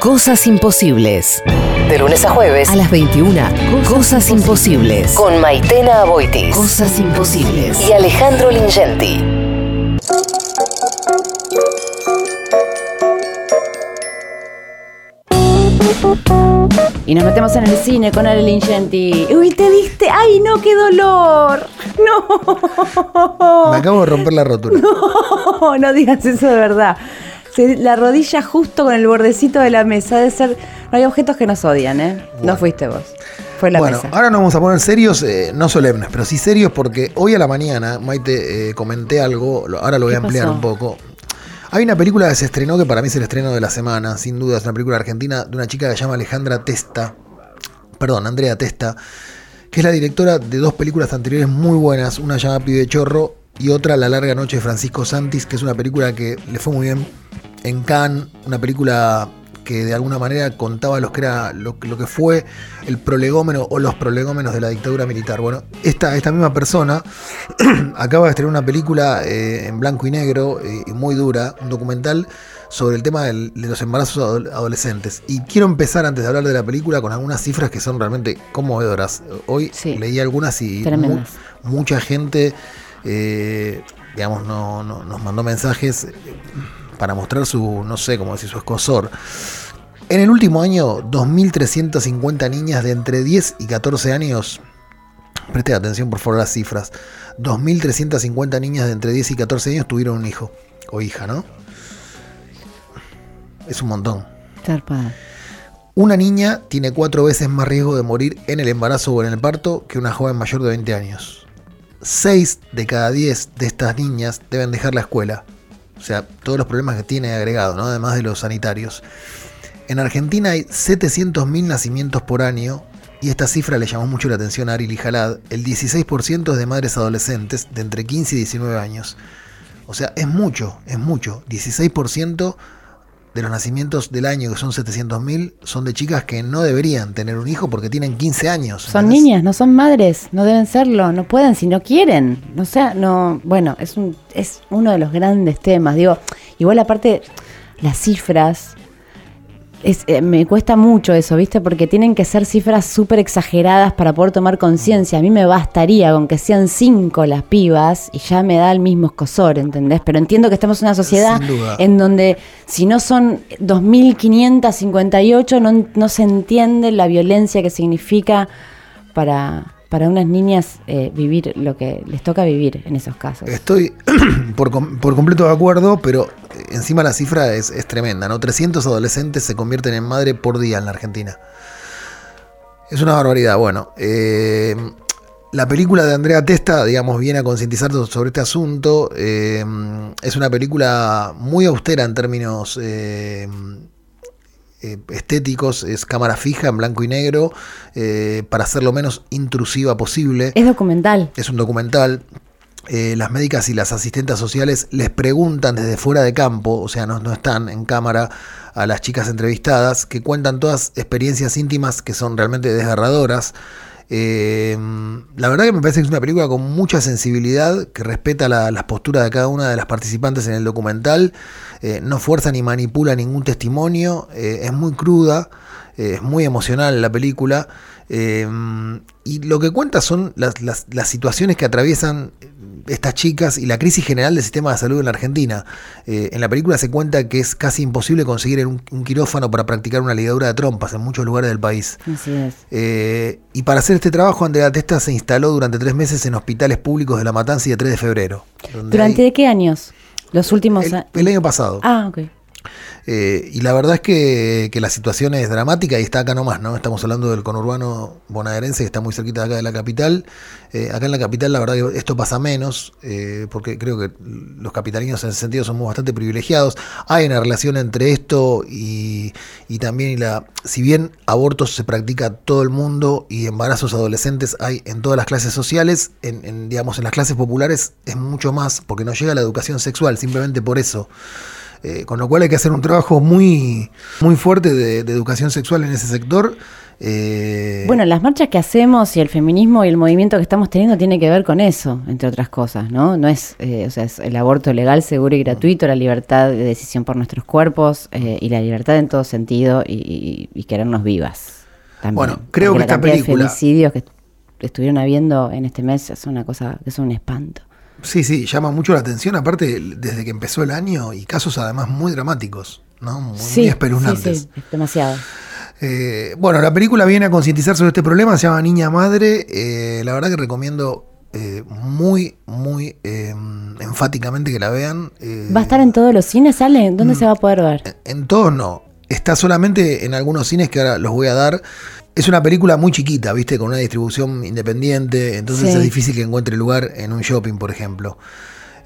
Cosas imposibles. De lunes a jueves A las 21. Cosas, imposibles. con Maitena Aboitis Cosas imposibles. y Alejandro Lingenti. Y nos metemos en el cine con Ale Lingenti. Uy, te diste. ¡Ay, no, qué dolor! No. Me acabo de romper la rótula. No, no digas eso de verdad. La rodilla justo con el bordecito de la mesa. Debe ser. No hay objetos que nos odian, ¿eh? No fuiste vos. Fue la bueno, mesa. ahora nos vamos a poner serios, eh, no solemnes, pero sí serios porque hoy a la mañana, Maite, eh, comenté algo, ahora lo voy a ¿Qué ampliar pasó? un poco. Hay una película que se estrenó que para mí es el estreno de la semana, sin duda, es una película argentina de una chica que se llama Alejandra Testa, perdón, Andrea Testa, que es la directora de dos películas anteriores muy buenas, una se llama Pibe Chorro y otra La larga noche de Francisco Santis, que es una película que le fue muy bien en Cannes, una película que de alguna manera contaba lo que era lo, lo que fue el prolegómeno o los prolegómenos de la dictadura militar. Bueno, esta, esta misma persona acaba de estrenar una película eh, en blanco y negro eh, y muy dura, un documental sobre el tema del- de los embarazos ado- adolescentes. Y quiero empezar antes de hablar de la película con algunas cifras que son realmente conmovedoras. Hoy Sí. leí algunas y mu- mucha gente, eh, digamos, no, no- nos mandó mensajes eh, para mostrar su, no sé cómo decir, su escosor. En el último año, 2.350 niñas de entre 10 y 14 años, preste atención por favor a las cifras, 2.350 niñas de entre 10 y 14 años tuvieron un hijo o hija, ¿no? Es un montón. Zarpada. Una niña tiene cuatro veces más riesgo de morir en el embarazo o en el parto que una joven mayor de 20 años. 6 de cada 10 de estas niñas deben dejar la escuela. O sea, todos los problemas que tiene agregado, ¿no? además de los sanitarios. En Argentina hay 700.000 nacimientos por año y esta cifra le llamó mucho la atención a Ari Jalad. El 16% es de madres adolescentes de entre 15 y 19 años. O sea, es mucho, es mucho. 16% de los nacimientos del año, que son 700.000, son de chicas que no deberían tener un hijo porque tienen 15 años. Son niñas, no son madres, no deben serlo, no pueden si no quieren. No sea, no, bueno, es un, es uno de los grandes temas. Digo, igual aparte, las cifras, es, eh, me cuesta mucho eso, ¿viste? Porque tienen que ser cifras súper exageradas para poder tomar conciencia. A mí me bastaría con que sean cinco las pibas y ya me da el mismo escosor, ¿entendés? Pero entiendo que estamos en una sociedad en donde si no son 2.558 no, no se entiende la violencia que significa para, para unas niñas eh, vivir lo que les toca vivir en esos casos. Estoy por, com- por completo de acuerdo, pero eh, encima la cifra es, es tremenda, ¿no? 300 adolescentes se convierten en madre por día en la Argentina. Es una barbaridad. Bueno, eh, la película de Andrea Testa, digamos, viene a concientizar sobre este asunto. Eh, es una película muy austera en términos eh, estéticos, es cámara fija en blanco y negro, eh, para ser lo menos intrusiva posible. Es documental. Es un documental. Eh, las médicas y las asistentes sociales les preguntan desde fuera de campo, o sea, no, no están en cámara, a las chicas entrevistadas, que cuentan todas experiencias íntimas que son realmente desgarradoras. Eh, la verdad que me parece que es una película con mucha sensibilidad, que respeta la- las posturas de cada una de las participantes en el documental, eh, no fuerza ni manipula ningún testimonio, eh, es muy cruda, es muy emocional la película. Eh, y lo que cuenta son las, las- las situaciones que atraviesan estas chicas y la crisis general del sistema de salud en la Argentina. Eh, en la película se cuenta que es casi imposible conseguir un, un quirófano para practicar una ligadura de trompas en muchos lugares del país. Así es. Eh, y para hacer este trabajo, Andrea Testa se instaló durante tres meses en hospitales públicos de La Matanza y de 3 de febrero. ¿Durante hay- de qué años? Los últimos el, el año pasado. Ah, ok. Eh, y la verdad es que, que la situación es dramática y está acá nomás, ¿no? Estamos hablando del conurbano bonaerense que está muy cerquita de acá de la capital. Eh, acá en la capital la verdad esto pasa menos, eh, porque creo que los capitalinos en ese sentido somos bastante privilegiados. Hay una relación entre esto y, y también la... Si bien abortos se practica todo el mundo y embarazos adolescentes hay en todas las clases sociales, en, en, digamos en las clases populares es mucho más, porque no llega la educación sexual, simplemente por eso. Eh, con lo cual hay que hacer un trabajo muy, muy fuerte de, de educación sexual en ese sector. Eh, Bueno, las marchas que hacemos y el feminismo y el movimiento que estamos teniendo tiene que ver con eso, entre otras cosas, ¿no? No es, eh, o sea, es el aborto legal, seguro y gratuito, la libertad de decisión por nuestros cuerpos eh, y la libertad en todo sentido y, y- y querernos vivas. También. Bueno, creo Porque que esta la cantidad de película- femicidios que estuvieron habiendo en este mes es una cosa, es un espanto. Sí, sí, llama mucho la atención, aparte desde que empezó el año y casos además muy dramáticos, ¿no? Muy, muy espeluznantes. sí, sí, demasiado. Eh, bueno, la película viene a concientizar sobre este problema, se llama Niña Madre. eh, la verdad que recomiendo eh, muy, muy eh, enfáticamente que la vean. ¿Va a estar en todos los cines, ¿sale? Mm. ¿Dónde se va a poder ver? En todos no. Está solamente en algunos cines que ahora los voy a dar. Es una película muy chiquita, ¿viste? Con una distribución independiente. Entonces Sí. es difícil que encuentre lugar en un shopping, por ejemplo.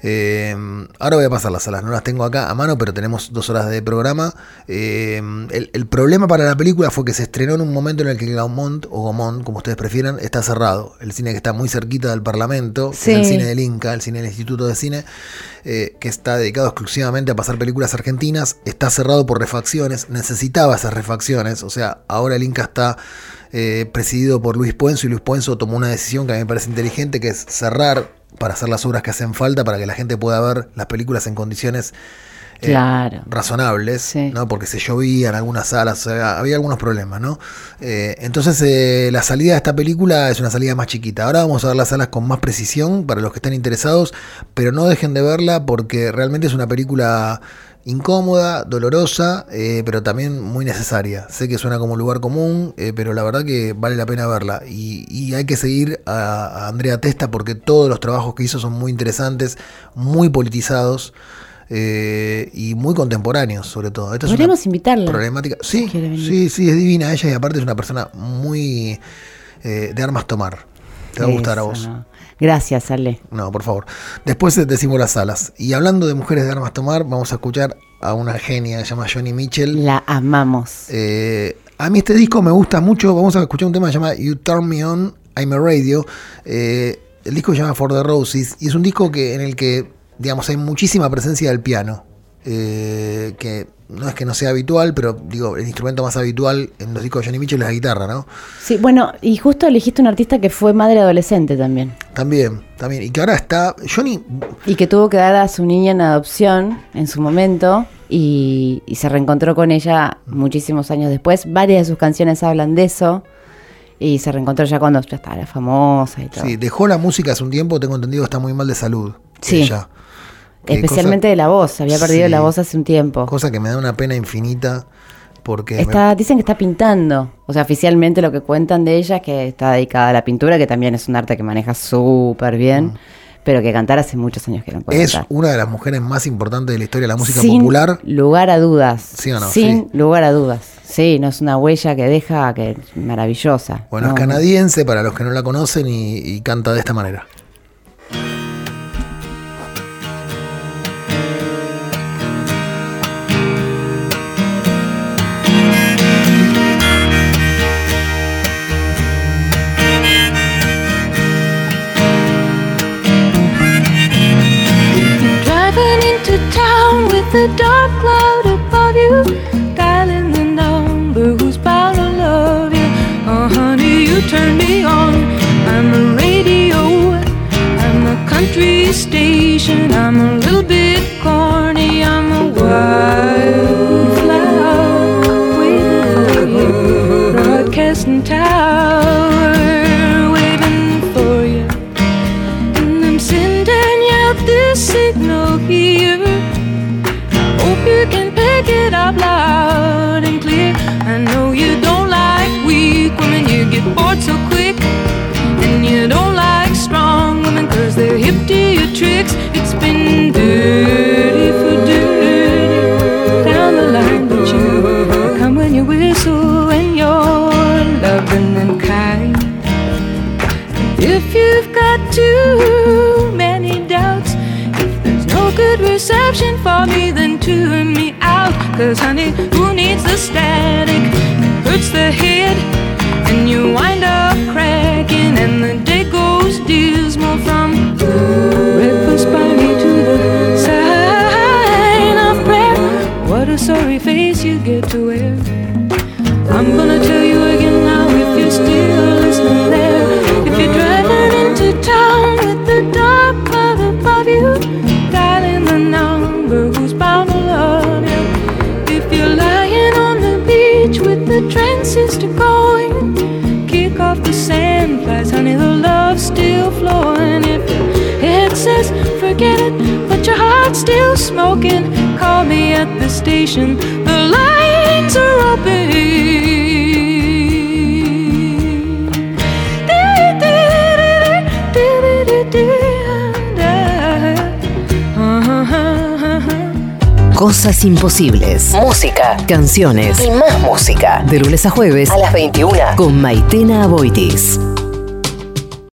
Eh, ahora voy a pasar las salas, no las tengo acá a mano, pero tenemos dos horas de programa. Eh, el, el problema para la película fue que se estrenó en un momento en el que Gaumont, o Gaumont, como ustedes prefieran, está cerrado. El cine que está muy cerquita del Parlamento, es el cine del Inca, el cine del Instituto de Cine, eh, que está dedicado exclusivamente a pasar películas argentinas, está cerrado por refacciones, necesitaba esas refacciones, o sea, ahora el Inca está eh, presidido por Luis Puenzo y Luis Puenzo tomó una decisión que a mí me parece inteligente, que es cerrar para hacer las obras que hacen falta, para que la gente pueda ver las películas en condiciones eh, Claro. razonables, Sí. ¿no? porque se llovía en algunas salas, había algunos problemas, ¿no? Eh, entonces eh, la salida de esta película es una salida más chiquita. Ahora vamos a ver las salas con más precisión para los que estén interesados, pero no dejen de verla porque realmente es una película incómoda, dolorosa, eh, pero también muy necesaria. Sé que suena como un lugar común, eh, pero la verdad que vale la pena verla. Y, y hay que seguir a, a Andrea Testa porque todos los trabajos que hizo son muy interesantes, muy politizados. eh, y muy contemporáneos, sobre todo. Esta es una Podríamos invitarla. problemática. Sí, sí, sí, es divina ella y aparte es una persona muy eh, de armas tomar. Te va a gustar a vos. no. Gracias, Ale. No, por favor. Después decimos las salas. Y hablando de mujeres de armas tomar, vamos a escuchar a una genia que se llama Johnny Mitchell. La amamos. Eh, a mí este disco me gusta mucho. Vamos a escuchar un tema que se llama You Turn Me On, I'm a Radio. Eh, el disco se llama For the Roses y es un disco que, en el que, digamos, hay muchísima presencia del piano. Eh, que no es que no sea habitual, pero digo, el instrumento más habitual en los discos de Johnny Mitchell es la guitarra, ¿no? Sí, bueno, y justo elegiste un artista que fue madre adolescente también. También, también. Y que ahora está. Johnny Y que tuvo que dar a su niña en adopción en su momento y, y se reencontró con ella muchísimos años después. Varias de sus canciones hablan de eso. Y se reencontró ya cuando ya estaba famosa y todo. Sí, dejó la música hace un tiempo, tengo entendido que está muy mal de salud. Sí. ella. Especialmente cosa- de la voz. Había perdido Sí. la voz hace un tiempo. Cosa que me da una pena infinita porque me- Está, dicen que está pintando. O sea, oficialmente lo que cuentan de ella es que está dedicada a la pintura, que también es un arte que maneja súper bien, pero que cantar hace muchos años que no puede Mm. es cantar. una de las mujeres más importantes de la historia de la música Sin popular. lugar a dudas. ¿Sí o no? Sin Sí. lugar a dudas. Sí, no es una huella que deja que es maravillosa. Bueno, No, es canadiense para los que no la conocen y, y canta de esta manera. Station. I'm a little bit corny, I'm a wildflower for you, broadcasting tower waiting for you. And I'm sending out this signal here. I hope you can pick it up me, then tune me out. Cause honey, who needs the static? It hurts the head, and you wind up cracking, and the smoking. Call me at the station. The lines are open. Cosas imposibles. Música. Canciones. Y más música. De lunes a jueves. A las 21. Con Maitena Aboitis.